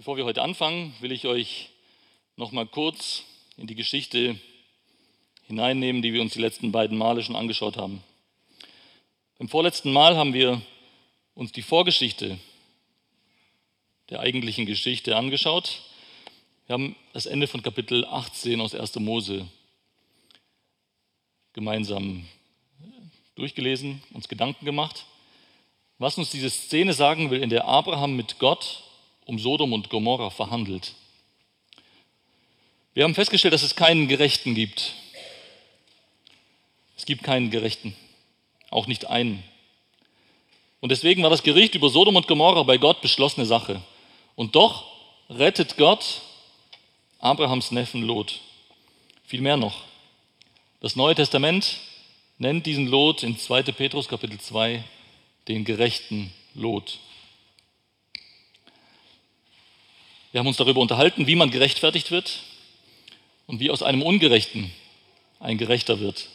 Bevor wir heute anfangen, will ich euch noch mal kurz in die Geschichte hineinnehmen, die wir uns die letzten beiden Male schon angeschaut haben. Beim vorletzten Mal haben wir uns die Vorgeschichte der eigentlichen Geschichte angeschaut. Wir haben das Ende von Kapitel 18 aus 1. Mose gemeinsam durchgelesen, uns Gedanken gemacht, was uns diese Szene sagen will, in der Abraham mit Gott um Sodom und Gomorra verhandelt. Wir haben festgestellt, dass es keinen Gerechten gibt. Es gibt keinen Gerechten, auch nicht einen. Und deswegen war das Gericht über Sodom und Gomorra bei Gott beschlossene Sache. Und doch rettet Gott Abrahams Neffen Lot. Viel mehr noch. Das Neue Testament nennt diesen Lot in 2. Petrus Kapitel 2 den gerechten Lot. Wir haben uns darüber unterhalten, wie man gerechtfertigt wird und wie aus einem Ungerechten ein Gerechter wird.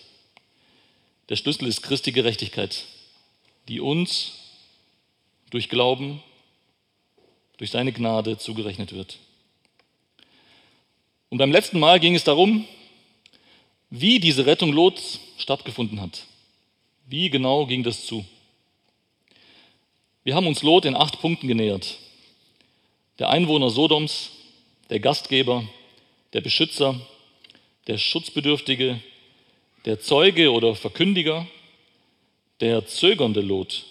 Der Schlüssel ist Christi Gerechtigkeit, die uns durch Glauben, durch seine Gnade zugerechnet wird. Und beim letzten Mal ging es darum, wie diese Rettung Lots stattgefunden hat. Wie genau ging das zu? Wir haben uns Lot in acht Punkten genähert. Der Einwohner Sodoms, der Gastgeber, der Beschützer, der Schutzbedürftige, der Zeuge oder Verkündiger, der zögernde Lot,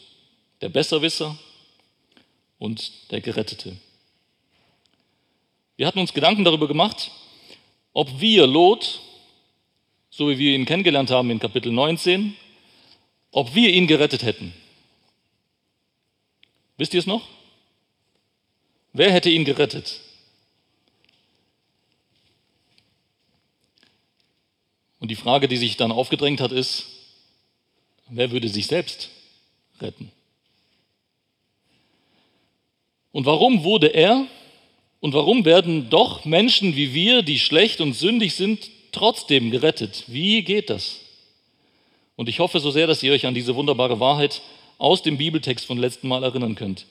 der Besserwisser und der Gerettete. Wir hatten uns Gedanken darüber gemacht, ob wir Lot, so wie wir ihn kennengelernt haben in Kapitel 19, ob wir ihn gerettet hätten. Wisst ihr es noch? Wer hätte ihn gerettet? Und die Frage, die sich dann aufgedrängt hat, ist, wer würde sich selbst retten? Und warum wurde er und warum werden doch Menschen wie wir, die schlecht und sündig sind, trotzdem gerettet? Wie geht das? Und ich hoffe so sehr, dass ihr euch an diese wunderbare Wahrheit aus dem Bibeltext von letzten Mal erinnern könnt.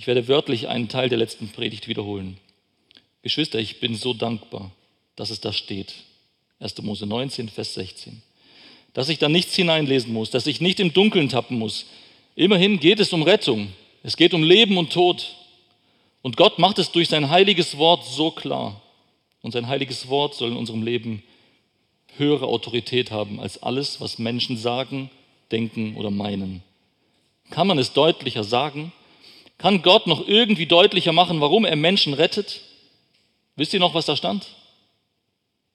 Ich werde wörtlich einen Teil der letzten Predigt wiederholen. Geschwister, ich bin so dankbar, dass es da steht. 1. Mose 19, Vers 16. Dass ich da nichts hineinlesen muss, dass ich nicht im Dunkeln tappen muss. Immerhin geht es um Rettung. Es geht um Leben und Tod. Und Gott macht es durch sein heiliges Wort so klar. Und sein heiliges Wort soll in unserem Leben höhere Autorität haben als alles, was Menschen sagen, denken oder meinen. Kann man es deutlicher sagen? Kann Gott noch irgendwie deutlicher machen, warum er Menschen rettet? Wisst ihr noch, was da stand?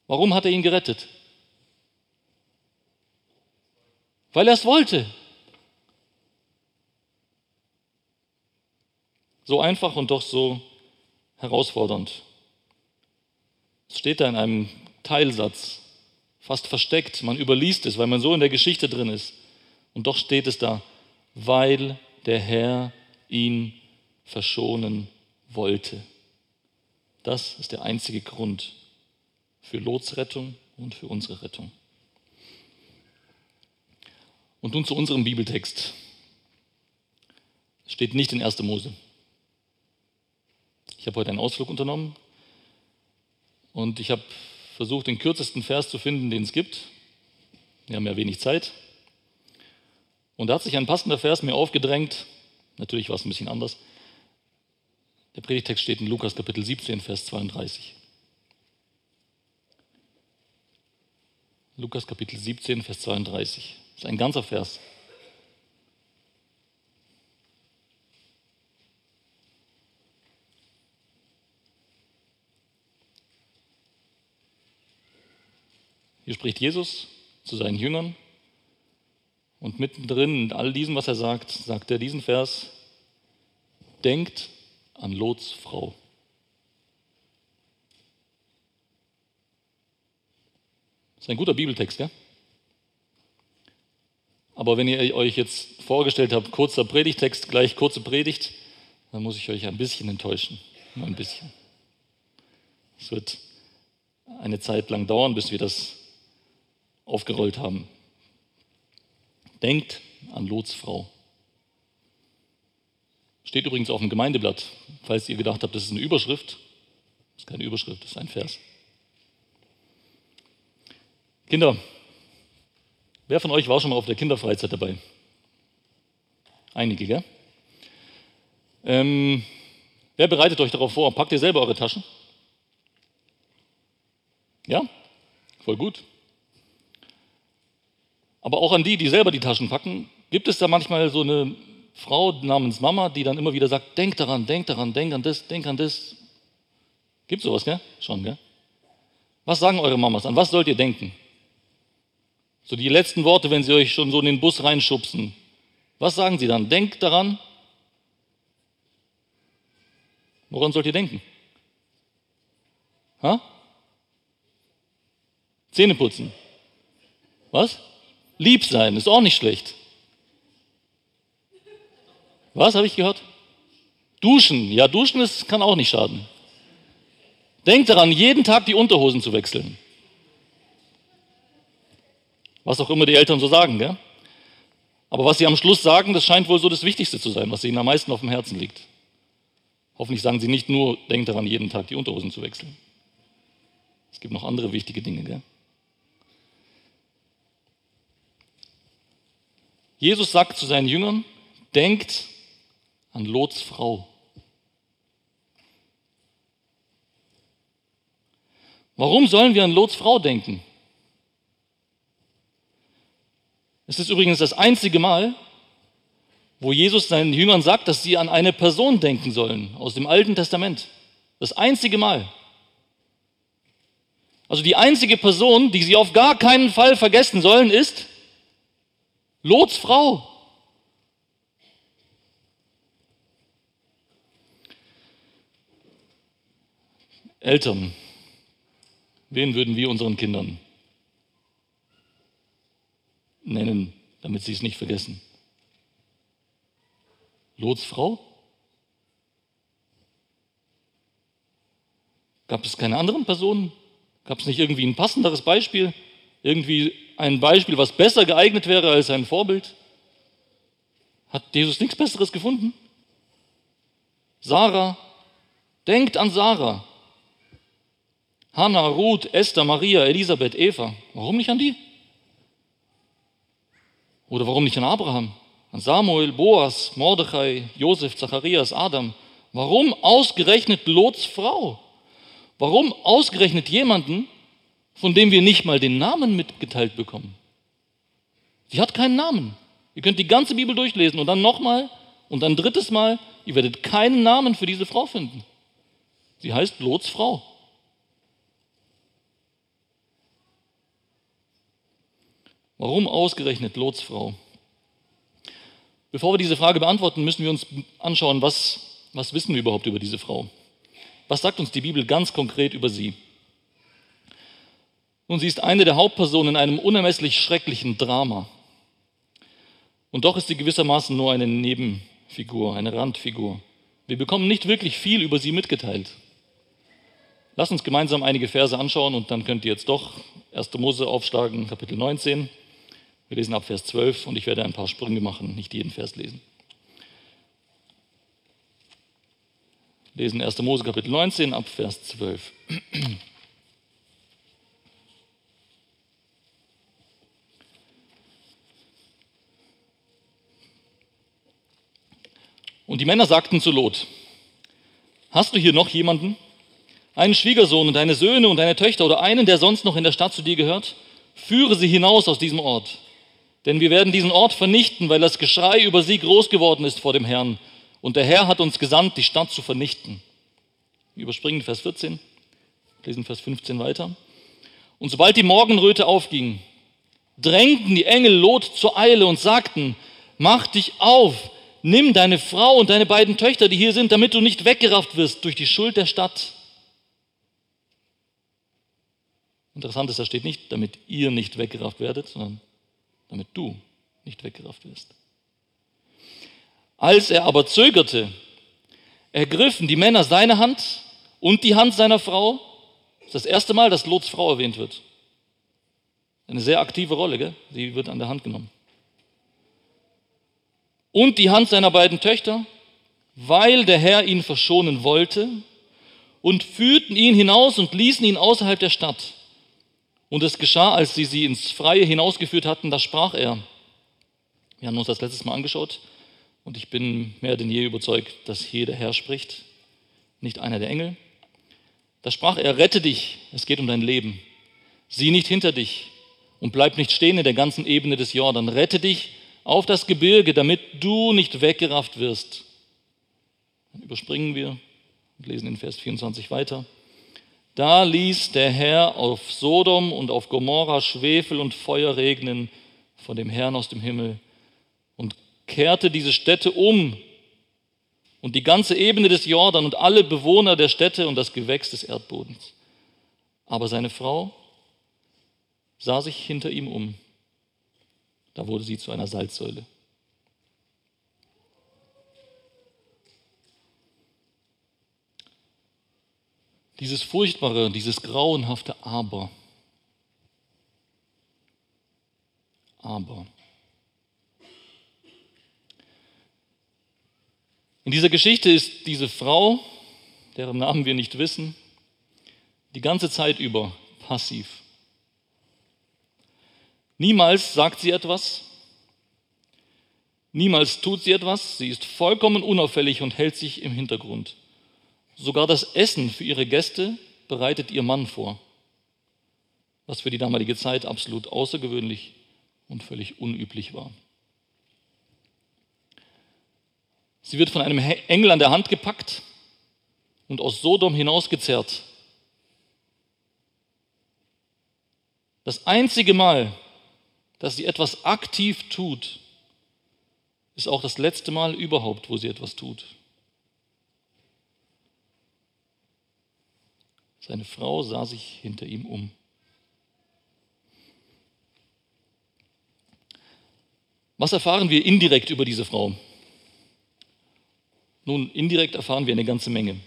Warum hat er ihn gerettet? Weil er es wollte. So einfach und doch so herausfordernd. Es steht da in einem Teilsatz, fast versteckt. Man überliest es, weil man so in der Geschichte drin ist. Und doch steht es da, weil der Herr ihn verschonen wollte. Das ist der einzige Grund für Lots Rettung und für unsere Rettung. Und nun zu unserem Bibeltext. Es steht nicht in 1. Mose. Ich habe heute einen Ausflug unternommen und ich habe versucht, den kürzesten Vers zu finden, den es gibt. Wir haben ja wenig Zeit. Und da hat sich ein passender Vers mir aufgedrängt, Natürlich war es ein bisschen anders. Der Predigtext steht in Lukas Kapitel 17, Vers 32. Lukas Kapitel 17, Vers 32. Das ist ein ganzer Vers. Hier spricht Jesus zu seinen Jüngern und mittendrin in all diesem, was er sagt, sagt er diesen Vers, denkt an Lots Frau. Das ist ein guter Bibeltext, ja? Aber wenn ihr euch jetzt vorgestellt habt, kurzer Predigtext, gleich kurze Predigt, dann muss ich euch ein bisschen enttäuschen. Nur ein bisschen. Es wird eine Zeit lang dauern, bis wir das aufgerollt haben. Denkt an Lots Frau. Steht übrigens auf dem Gemeindeblatt, falls ihr gedacht habt, das ist eine Überschrift. Das ist keine Überschrift, das ist ein Vers. Kinder, wer von euch war schon mal auf der Kinderfreizeit dabei? Einige, gell? Ähm, wer bereitet euch darauf vor? Packt ihr selber eure Taschen? Ja? Voll gut. Aber auch an die, die selber die Taschen packen, gibt es da manchmal so eine Frau namens Mama, die dann immer wieder sagt, denk daran, denk daran, denk an das, denk an das. Gibt sowas, gell? Schon, gell? Was sagen eure Mamas? An was sollt ihr denken? So die letzten Worte, wenn sie euch schon so in den Bus reinschubsen. Was sagen sie dann? Denkt daran. Woran sollt ihr denken? Ha? Zähne putzen. Was? Lieb sein, ist auch nicht schlecht. Was habe ich gehört? Duschen. Ja, duschen ist, kann auch nicht schaden. Denkt daran, jeden Tag die Unterhosen zu wechseln. Was auch immer die Eltern so sagen, gell? Aber was sie am Schluss sagen, das scheint wohl so das Wichtigste zu sein, was ihnen am meisten auf dem Herzen liegt. Hoffentlich sagen sie nicht nur, denkt daran, jeden Tag die Unterhosen zu wechseln. Es gibt noch andere wichtige Dinge, gell? Jesus sagt zu seinen Jüngern, denkt an Lots Frau. Warum sollen wir an Lots Frau denken? Es ist übrigens das einzige Mal, wo Jesus seinen Jüngern sagt, dass sie an eine Person denken sollen aus dem Alten Testament. Das einzige Mal. Also die einzige Person, die sie auf gar keinen Fall vergessen sollen, ist Lots Frau. Eltern, wen würden wir unseren Kindern nennen, damit sie es nicht vergessen? Lots Frau? Gab es keine anderen Personen? Gab es nicht irgendwie ein passenderes Beispiel? Irgendwie ein Beispiel, was besser geeignet wäre als ein Vorbild? Hat Jesus nichts Besseres gefunden? Sarah, denkt an Sarah. Hannah, Ruth, Esther, Maria, Elisabeth, Eva. Warum nicht an die? Oder warum nicht an Abraham, an Samuel, Boas, Mordechai, Josef, Zacharias, Adam? Warum ausgerechnet Lots Frau? Warum ausgerechnet jemanden, von dem wir nicht mal den Namen mitgeteilt bekommen? Sie hat keinen Namen. Ihr könnt die ganze Bibel durchlesen und dann nochmal und dann drittes Mal. Ihr werdet keinen Namen für diese Frau finden. Sie heißt Lots Frau. Warum ausgerechnet Lots Frau? Bevor wir diese Frage beantworten, müssen wir uns anschauen, was, was wissen wir überhaupt über diese Frau? Was sagt uns die Bibel ganz konkret über sie? Nun, sie ist eine der Hauptpersonen in einem unermesslich schrecklichen Drama. Und doch ist sie gewissermaßen nur eine Nebenfigur, eine Randfigur. Wir bekommen nicht wirklich viel über sie mitgeteilt. Lass uns gemeinsam einige Verse anschauen und dann könnt ihr jetzt doch 1. Mose aufschlagen, Kapitel 19. Wir lesen ab Vers 12 und ich werde ein paar Sprünge machen, nicht jeden Vers lesen. Lesen 1. Mose Kapitel 19 ab Vers 12. Und die Männer sagten zu Lot, hast du hier noch jemanden? Einen Schwiegersohn und deine Söhne und deine Töchter oder einen, der sonst noch in der Stadt zu dir gehört? Führe sie hinaus aus diesem Ort. Denn wir werden diesen Ort vernichten, weil das Geschrei über sie groß geworden ist vor dem Herrn. Und der Herr hat uns gesandt, die Stadt zu vernichten. Wir überspringen Vers 14, lesen Vers 15 weiter. Und sobald die Morgenröte aufging, drängten die Engel Lot zur Eile und sagten, mach dich auf, nimm deine Frau und deine beiden Töchter, die hier sind, damit du nicht weggerafft wirst durch die Schuld der Stadt. Interessant ist, da steht nicht, damit ihr nicht weggerafft werdet, sondern damit du nicht weggerafft wirst. Als er aber zögerte, ergriffen die Männer seine Hand und die Hand seiner Frau. Das ist das erste Mal, dass Lots Frau erwähnt wird. Eine sehr aktive Rolle, gell? sie wird an der Hand genommen. Und die Hand seiner beiden Töchter, weil der Herr ihn verschonen wollte, und führten ihn hinaus und ließen ihn außerhalb der Stadt. Und es geschah, als sie sie ins Freie hinausgeführt hatten, da sprach er. Wir haben uns das letztes Mal angeschaut und ich bin mehr denn je überzeugt, dass hier der Herr spricht, nicht einer der Engel. Da sprach er, rette dich, es geht um dein Leben. Sieh nicht hinter dich und bleib nicht stehen in der ganzen Ebene des Jordan. Rette dich auf das Gebirge, damit du nicht weggerafft wirst. Dann überspringen wir und lesen in Vers 24 weiter. Da ließ der Herr auf Sodom und auf Gomorra Schwefel und Feuer regnen von dem Herrn aus dem Himmel und kehrte diese Städte um und die ganze Ebene des Jordan und alle Bewohner der Städte und das Gewächs des Erdbodens. Aber seine Frau sah sich hinter ihm um. Da wurde sie zu einer Salzsäule. Dieses furchtbare, dieses grauenhafte Aber. Aber. In dieser Geschichte ist diese Frau, deren Namen wir nicht wissen, die ganze Zeit über passiv. Niemals sagt sie etwas, niemals tut sie etwas, sie ist vollkommen unauffällig und hält sich im Hintergrund. Sogar das Essen für ihre Gäste bereitet ihr Mann vor, was für die damalige Zeit absolut außergewöhnlich und völlig unüblich war. Sie wird von einem Engel an der Hand gepackt und aus Sodom hinausgezerrt. Das einzige Mal, dass sie etwas aktiv tut, ist auch das letzte Mal überhaupt, wo sie etwas tut. Seine Frau sah sich hinter ihm um. Was erfahren wir indirekt über diese Frau? Nun, indirekt erfahren wir eine ganze Menge.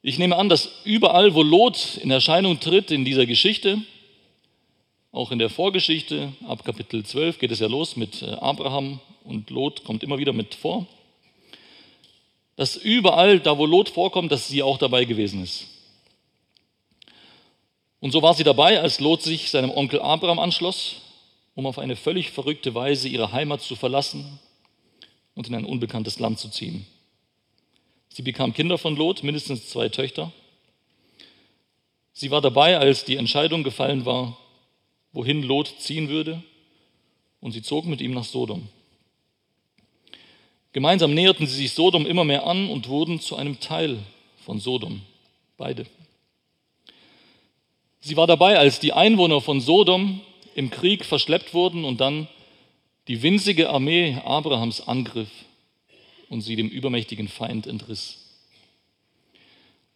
Ich nehme an, dass überall, wo Lot in Erscheinung tritt in dieser Geschichte, auch in der Vorgeschichte, ab Kapitel 12 geht es ja los mit äh, Abraham und Lot kommt immer wieder mit vor, dass überall, da wo Lot vorkommt, dass sie auch dabei gewesen ist. Und so war sie dabei, als Lot sich seinem Onkel Abraham anschloss, um auf eine völlig verrückte Weise ihre Heimat zu verlassen und in ein unbekanntes Land zu ziehen. Sie bekam Kinder von Lot, mindestens zwei Töchter. Sie war dabei, als die Entscheidung gefallen war, wohin Lot ziehen würde, und sie zog mit ihm nach Sodom. Gemeinsam näherten sie sich Sodom immer mehr an und wurden zu einem Teil von Sodom, beide. Sie war dabei, als die Einwohner von Sodom im Krieg verschleppt wurden und dann die winzige Armee Abrahams angriff und sie dem übermächtigen Feind entriss.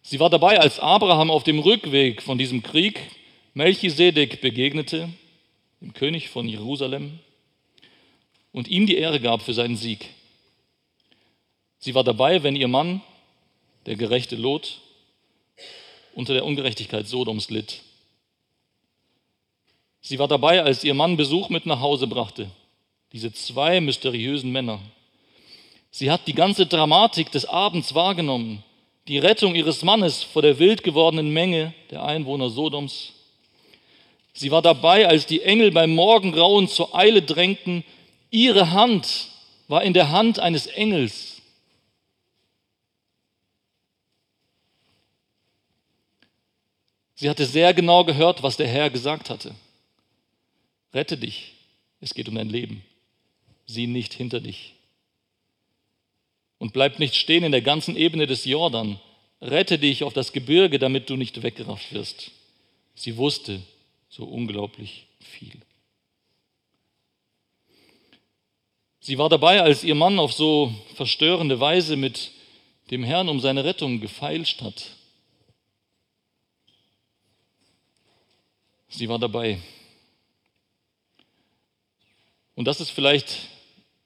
Sie war dabei, als Abraham auf dem Rückweg von diesem Krieg Melchisedek begegnete, dem König von Jerusalem, und ihm die Ehre gab für seinen Sieg. Sie war dabei, wenn ihr Mann, der gerechte Lot, unter der Ungerechtigkeit Sodoms litt Sie war dabei, als ihr Mann Besuch mit nach Hause brachte. Diese zwei mysteriösen Männer. Sie hat die ganze Dramatik des Abends wahrgenommen. Die Rettung ihres Mannes vor der wild gewordenen Menge der Einwohner Sodoms. Sie war dabei, als die Engel beim Morgengrauen zur Eile drängten. Ihre Hand war in der Hand eines Engels. Sie hatte sehr genau gehört, was der Herr gesagt hatte. Rette dich. Es geht um dein Leben. Sieh nicht hinter dich. Und bleib nicht stehen in der ganzen Ebene des Jordan. Rette dich auf das Gebirge, damit du nicht weggerafft wirst. Sie wusste so unglaublich viel. Sie war dabei, als ihr Mann auf so verstörende Weise mit dem Herrn um seine Rettung gefeilscht hat. Sie war dabei, und das ist vielleicht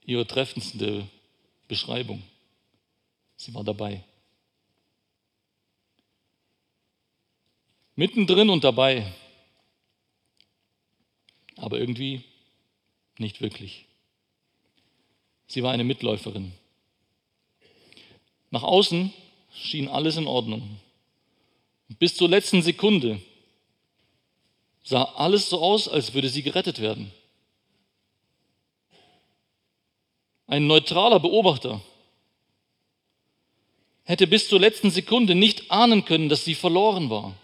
ihre treffendste Beschreibung. Sie war dabei. Mittendrin und dabei, aber irgendwie nicht wirklich. Sie war eine Mitläuferin. Nach außen schien alles in Ordnung. Bis zur letzten Sekunde sah alles so aus, als würde sie gerettet werden. Ein neutraler Beobachter hätte bis zur letzten Sekunde nicht ahnen können, dass sie verloren war.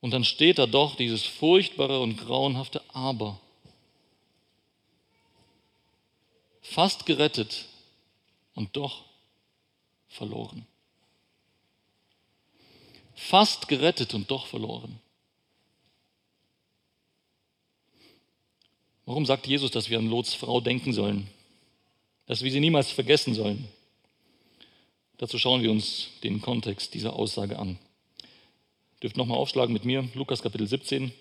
Und dann steht da doch dieses furchtbare und grauenhafte Aber. Fast gerettet und doch verloren. Fast gerettet und doch verloren. Warum sagt Jesus, dass wir an Lots Frau denken sollen? Dass wir sie niemals vergessen sollen? Dazu schauen wir uns den Kontext dieser Aussage an. Dürft nochmal aufschlagen mit mir, Lukas Kapitel 17,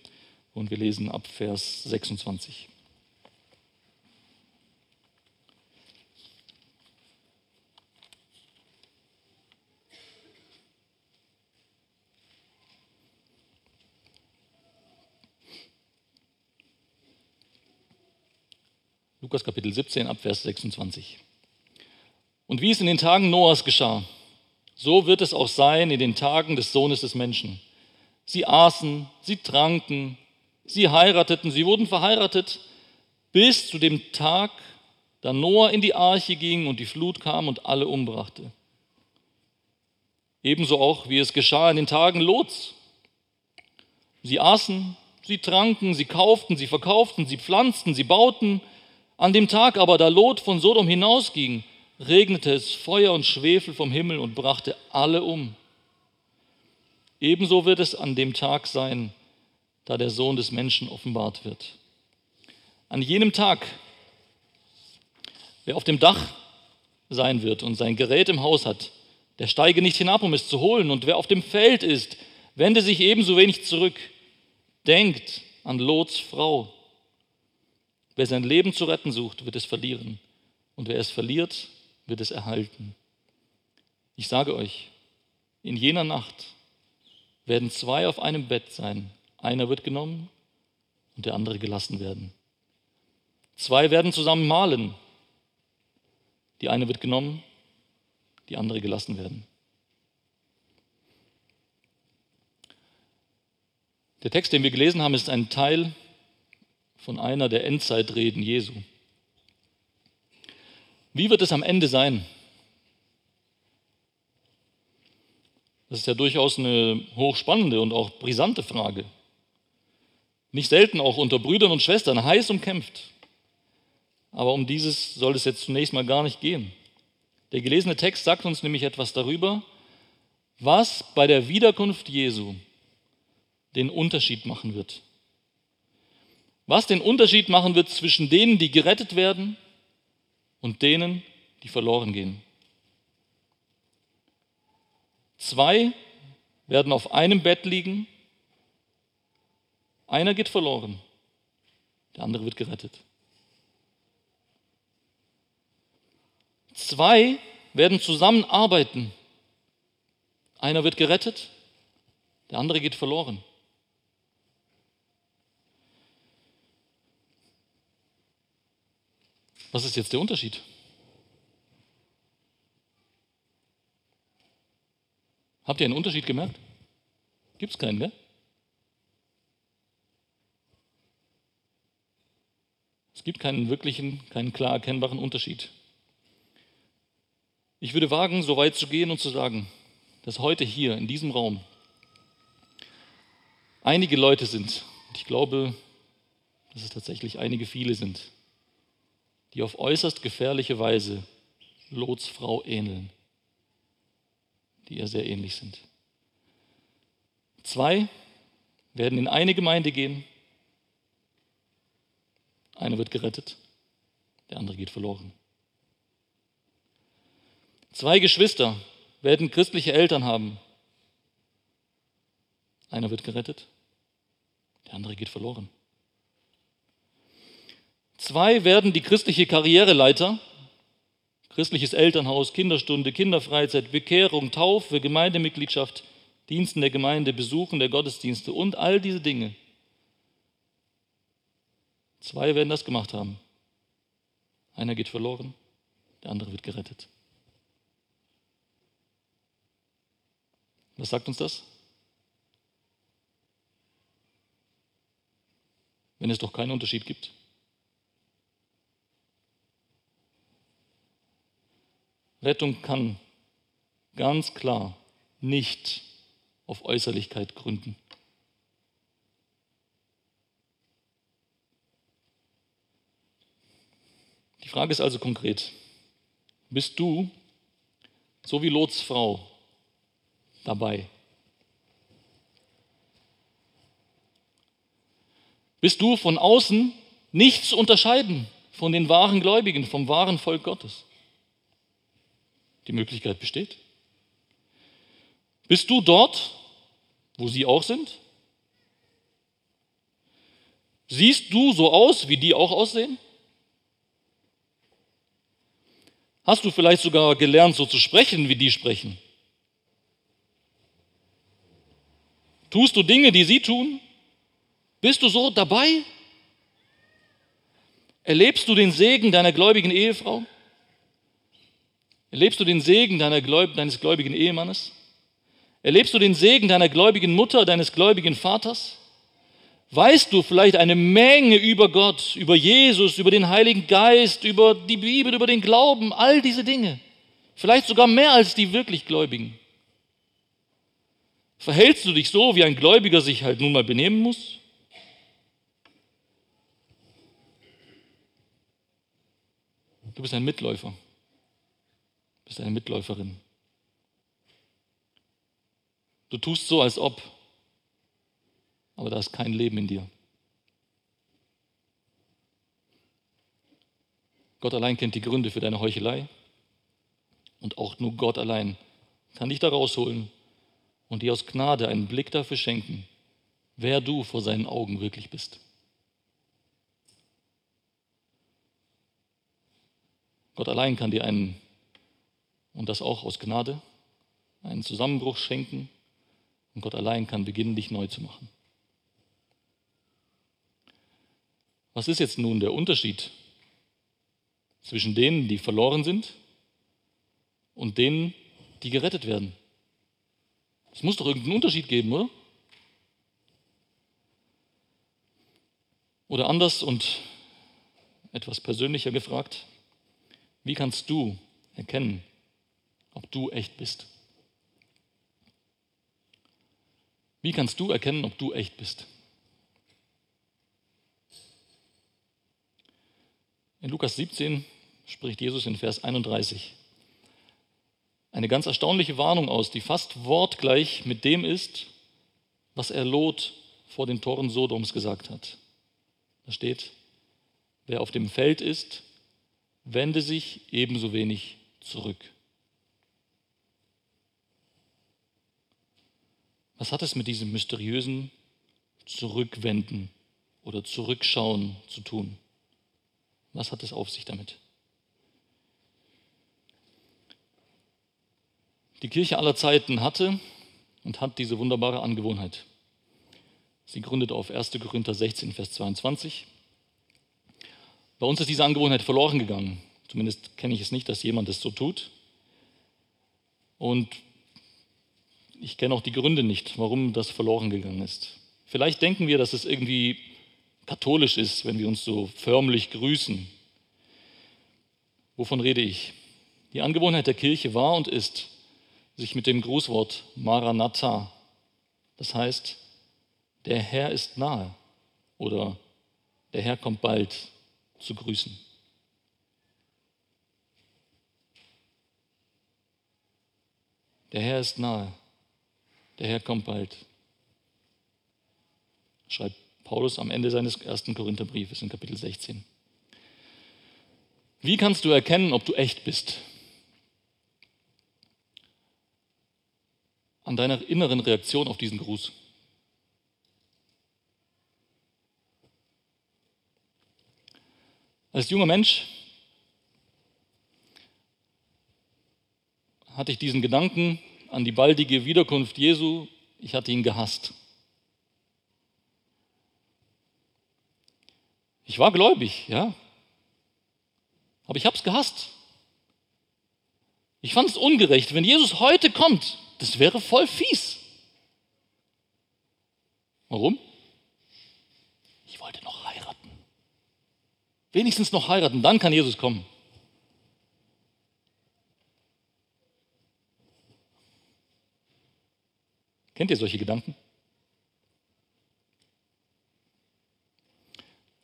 und wir lesen ab Vers 26. Lukas Kapitel 17 ab Vers 26. Und wie es in den Tagen Noahs geschah, so wird es auch sein in den Tagen des Sohnes des Menschen. Sie aßen, sie tranken, sie heirateten, sie wurden verheiratet, bis zu dem Tag, da Noah in die Arche ging und die Flut kam und alle umbrachte. Ebenso auch, wie es geschah in den Tagen Lots. Sie aßen, sie tranken, sie kauften, sie verkauften, sie pflanzten, sie bauten, an dem Tag aber, da Lot von Sodom hinausging, regnete es Feuer und Schwefel vom Himmel und brachte alle um. Ebenso wird es an dem Tag sein, da der Sohn des Menschen offenbart wird. An jenem Tag, wer auf dem Dach sein wird und sein Gerät im Haus hat, der steige nicht hinab, um es zu holen. Und wer auf dem Feld ist, wende sich ebenso wenig zurück. Denkt an Lots Frau, Wer sein Leben zu retten sucht, wird es verlieren. Und wer es verliert, wird es erhalten. Ich sage euch, in jener Nacht werden zwei auf einem Bett sein. Einer wird genommen und der andere gelassen werden. Zwei werden zusammen malen. Die eine wird genommen, die andere gelassen werden. Der Text, den wir gelesen haben, ist ein Teil von einer der Endzeitreden Jesu. Wie wird es am Ende sein? Das ist ja durchaus eine hochspannende und auch brisante Frage. Nicht selten auch unter Brüdern und Schwestern heiß umkämpft. Aber um dieses soll es jetzt zunächst mal gar nicht gehen. Der gelesene Text sagt uns nämlich etwas darüber, was bei der Wiederkunft Jesu den Unterschied machen wird was den Unterschied machen wird zwischen denen, die gerettet werden und denen, die verloren gehen. Zwei werden auf einem Bett liegen, einer geht verloren, der andere wird gerettet. Zwei werden zusammenarbeiten, einer wird gerettet, der andere geht verloren. Was ist jetzt der Unterschied? Habt ihr einen Unterschied gemerkt? Gibt es keinen, gell? Es gibt keinen wirklichen, keinen klar erkennbaren Unterschied. Ich würde wagen, so weit zu gehen und zu sagen, dass heute hier in diesem Raum einige Leute sind, und ich glaube, dass es tatsächlich einige viele sind, die auf äußerst gefährliche Weise Lots Frau ähneln, die ihr sehr ähnlich sind. Zwei werden in eine Gemeinde gehen, einer wird gerettet, der andere geht verloren. Zwei Geschwister werden christliche Eltern haben. Einer wird gerettet, der andere geht verloren. Zwei werden die christliche Karriereleiter, christliches Elternhaus, Kinderstunde, Kinderfreizeit, Bekehrung, Taufe, Gemeindemitgliedschaft, Diensten der Gemeinde, Besuchen der Gottesdienste und all diese Dinge. Zwei werden das gemacht haben. Einer geht verloren, der andere wird gerettet. Was sagt uns das? Wenn es doch keinen Unterschied gibt. Rettung kann ganz klar nicht auf Äußerlichkeit gründen. Die Frage ist also konkret, bist du, so wie Lots Frau, dabei? Bist du von außen nicht zu unterscheiden von den wahren Gläubigen, vom wahren Volk Gottes? Die Möglichkeit besteht. Bist du dort, wo sie auch sind? Siehst du so aus, wie die auch aussehen? Hast du vielleicht sogar gelernt, so zu sprechen, wie die sprechen? Tust du Dinge, die sie tun? Bist du so dabei? Erlebst du den Segen deiner gläubigen Ehefrau? Erlebst du den Segen deiner deines gläubigen Ehemannes? Erlebst du den Segen deiner gläubigen Mutter, deines gläubigen Vaters? Weißt du vielleicht eine Menge über Gott, über Jesus, über den Heiligen Geist, über die Bibel, über den Glauben, all diese Dinge? Vielleicht sogar mehr als die wirklich Gläubigen. Verhältst du dich so, wie ein Gläubiger sich halt nun mal benehmen muss? Du bist ein Mitläufer bist eine Mitläuferin. Du tust so, als ob, aber da ist kein Leben in dir. Gott allein kennt die Gründe für deine Heuchelei und auch nur Gott allein kann dich da rausholen und dir aus Gnade einen Blick dafür schenken, wer du vor seinen Augen wirklich bist. Gott allein kann dir einen und das auch aus Gnade, einen Zusammenbruch schenken und Gott allein kann beginnen, dich neu zu machen. Was ist jetzt nun der Unterschied zwischen denen, die verloren sind und denen, die gerettet werden? Es muss doch irgendeinen Unterschied geben, oder? Oder anders und etwas persönlicher gefragt, wie kannst du erkennen, ob du echt bist. Wie kannst du erkennen, ob du echt bist? In Lukas 17 spricht Jesus in Vers 31 eine ganz erstaunliche Warnung aus, die fast wortgleich mit dem ist, was er Lot vor den Toren Sodoms gesagt hat. Da steht, wer auf dem Feld ist, wende sich ebenso wenig zurück. Was hat es mit diesem mysteriösen Zurückwenden oder Zurückschauen zu tun? Was hat es auf sich damit? Die Kirche aller Zeiten hatte und hat diese wunderbare Angewohnheit. Sie gründet auf 1. Korinther 16, Vers 22. Bei uns ist diese Angewohnheit verloren gegangen. Zumindest kenne ich es nicht, dass jemand es so tut. Und ich kenne auch die Gründe nicht, warum das verloren gegangen ist. Vielleicht denken wir, dass es irgendwie katholisch ist, wenn wir uns so förmlich grüßen. Wovon rede ich? Die Angewohnheit der Kirche war und ist, sich mit dem Grußwort Maranatha, das heißt, der Herr ist nahe oder der Herr kommt bald, zu grüßen. Der Herr ist nahe. Der Herr kommt bald. Schreibt Paulus am Ende seines ersten Korintherbriefes in Kapitel 16. Wie kannst du erkennen, ob du echt bist? An deiner inneren Reaktion auf diesen Gruß. Als junger Mensch hatte ich diesen Gedanken, an die baldige Wiederkunft Jesu, ich hatte ihn gehasst. Ich war gläubig, ja. Aber ich habe es gehasst. Ich fand es ungerecht. Wenn Jesus heute kommt, das wäre voll fies. Warum? Ich wollte noch heiraten. Wenigstens noch heiraten, dann kann Jesus kommen. Kennt ihr solche Gedanken?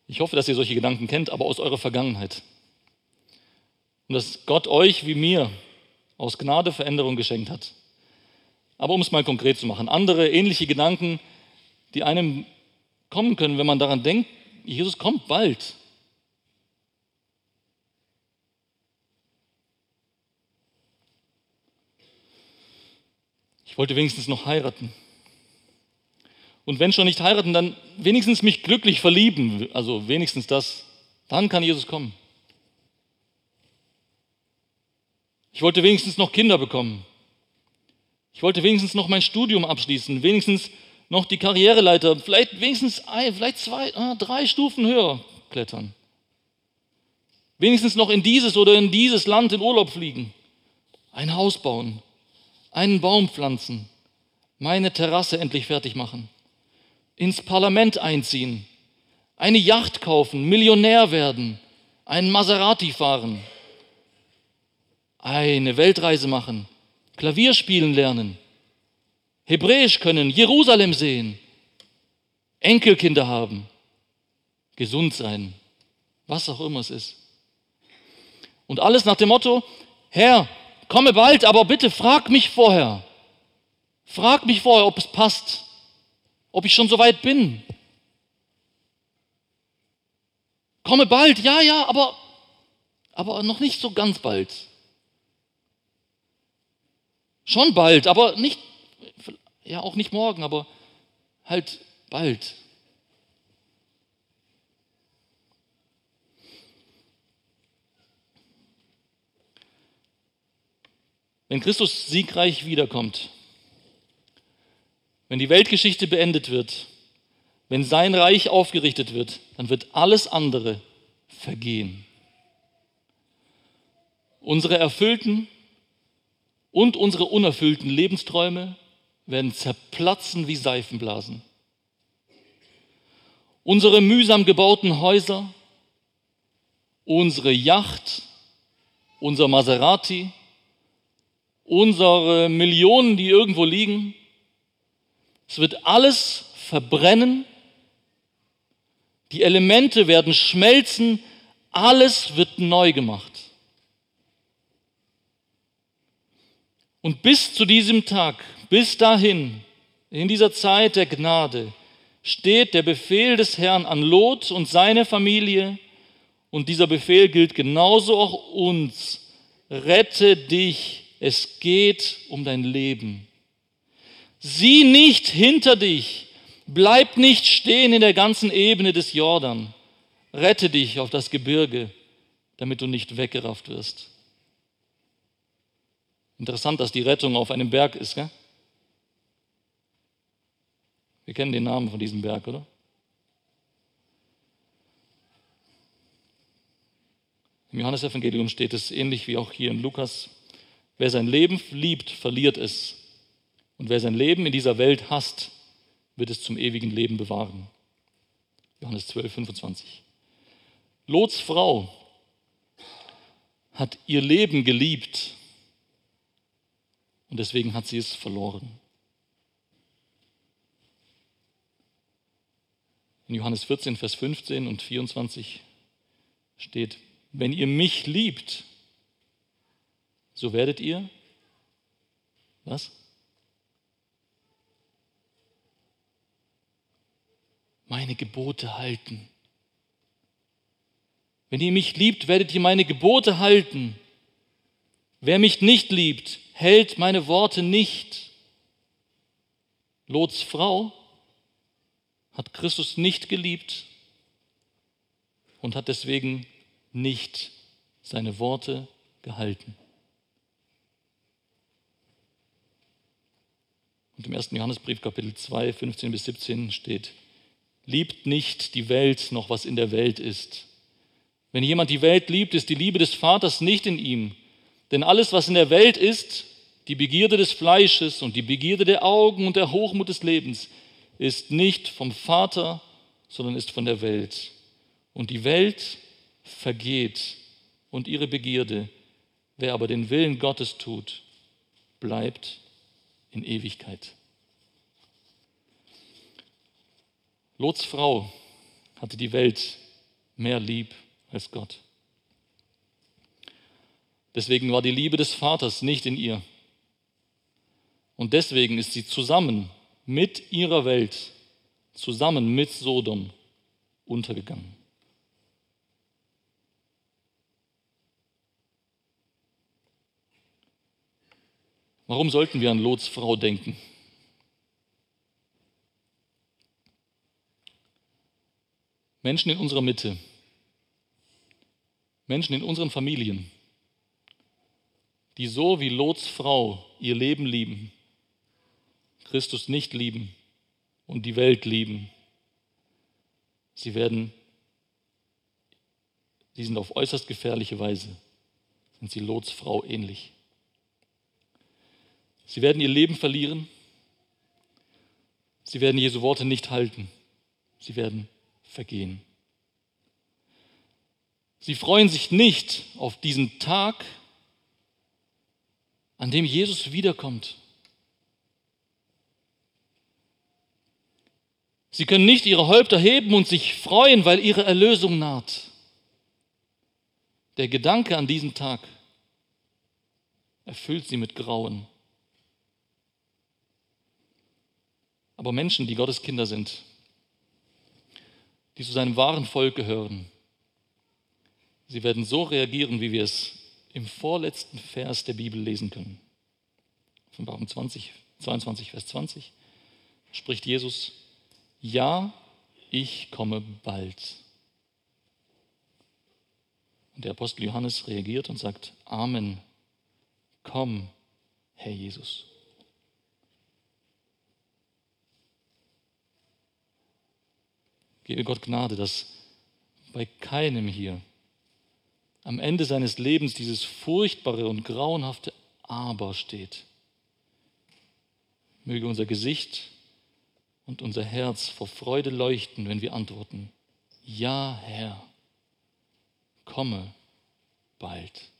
Ich hoffe, dass ihr solche Gedanken kennt, aber aus eurer Vergangenheit. Und dass Gott euch wie mir aus Gnade Veränderung geschenkt hat. Aber um es mal konkret zu machen, andere ähnliche Gedanken, die einem kommen können, wenn man daran denkt, Jesus kommt bald. Ich wollte wenigstens noch heiraten. Und wenn schon nicht heiraten, dann wenigstens mich glücklich verlieben. Also wenigstens das. Dann kann Jesus kommen. Ich wollte wenigstens noch Kinder bekommen. Ich wollte wenigstens noch mein Studium abschließen, wenigstens noch die Karriereleiter, vielleicht wenigstens ein, vielleicht zwei, ah, drei Stufen höher klettern. Wenigstens noch in dieses oder in dieses Land in Urlaub fliegen, ein Haus bauen, einen Baum pflanzen, meine Terrasse endlich fertig machen, ins Parlament einziehen, eine Yacht kaufen, Millionär werden, einen Maserati fahren, eine Weltreise machen, Klavier spielen lernen, Hebräisch können, Jerusalem sehen, Enkelkinder haben, gesund sein, was auch immer es ist. Und alles nach dem Motto, Herr, komme bald, aber bitte frag mich vorher. Frag mich vorher, ob es passt, ob ich schon so weit bin. Komme bald, ja, ja, aber, aber noch nicht so ganz bald. Schon bald, aber nicht, ja, auch nicht morgen, aber halt bald. Wenn Christus siegreich wiederkommt, wenn die Weltgeschichte beendet wird, wenn sein Reich aufgerichtet wird, dann wird alles andere vergehen. Unsere erfüllten und unsere unerfüllten Lebensträume werden zerplatzen wie Seifenblasen. Unsere mühsam gebauten Häuser, unsere Yacht, unser Maserati, unsere Millionen, die irgendwo liegen. Es wird alles verbrennen. Die Elemente werden schmelzen. Alles wird neu gemacht. Und bis zu diesem Tag, bis dahin, in dieser Zeit der Gnade, steht der Befehl des Herrn an Lot und seine Familie. Und dieser Befehl gilt genauso auch uns. Rette dich es geht um dein Leben. Sieh nicht hinter dich. Bleib nicht stehen in der ganzen Ebene des Jordan. Rette dich auf das Gebirge, damit du nicht weggerafft wirst. Interessant, dass die Rettung auf einem Berg ist. Gell? Wir kennen den Namen von diesem Berg, oder? Im Johannesevangelium steht es ähnlich wie auch hier in Lukas. Wer sein Leben liebt, verliert es. Und wer sein Leben in dieser Welt hasst, wird es zum ewigen Leben bewahren. Johannes 12, 25. Lots Frau hat ihr Leben geliebt und deswegen hat sie es verloren. In Johannes 14, Vers 15 und 24 steht, wenn ihr mich liebt, so werdet ihr, was? Meine Gebote halten. Wenn ihr mich liebt, werdet ihr meine Gebote halten. Wer mich nicht liebt, hält meine Worte nicht. Lots Frau hat Christus nicht geliebt und hat deswegen nicht seine Worte gehalten. Und im 1. Johannesbrief Kapitel 2, 15 bis 17 steht, liebt nicht die Welt noch, was in der Welt ist. Wenn jemand die Welt liebt, ist die Liebe des Vaters nicht in ihm. Denn alles, was in der Welt ist, die Begierde des Fleisches und die Begierde der Augen und der Hochmut des Lebens, ist nicht vom Vater, sondern ist von der Welt. Und die Welt vergeht und ihre Begierde. Wer aber den Willen Gottes tut, bleibt in Ewigkeit. Lots Frau hatte die Welt mehr lieb als Gott. Deswegen war die Liebe des Vaters nicht in ihr. Und deswegen ist sie zusammen mit ihrer Welt, zusammen mit Sodom untergegangen. Warum sollten wir an Lots Frau denken? Menschen in unserer Mitte, Menschen in unseren Familien, die so wie Lots Frau ihr Leben lieben, Christus nicht lieben und die Welt lieben, sie werden, sie sind auf äußerst gefährliche Weise, sind sie Lots Frau ähnlich. Sie werden ihr Leben verlieren. Sie werden Jesu Worte nicht halten. Sie werden vergehen. Sie freuen sich nicht auf diesen Tag, an dem Jesus wiederkommt. Sie können nicht ihre Häupter heben und sich freuen, weil ihre Erlösung naht. Der Gedanke an diesen Tag erfüllt sie mit Grauen. Aber Menschen, die Gottes Kinder sind, die zu seinem wahren Volk gehören, sie werden so reagieren, wie wir es im vorletzten Vers der Bibel lesen können. Offenbarung 20, 22, Vers 20 spricht Jesus, ja, ich komme bald. Und der Apostel Johannes reagiert und sagt, Amen, komm, Herr Jesus. Gebe Gott Gnade, dass bei keinem hier am Ende seines Lebens dieses furchtbare und grauenhafte Aber steht. Möge unser Gesicht und unser Herz vor Freude leuchten, wenn wir antworten, ja Herr, komme bald.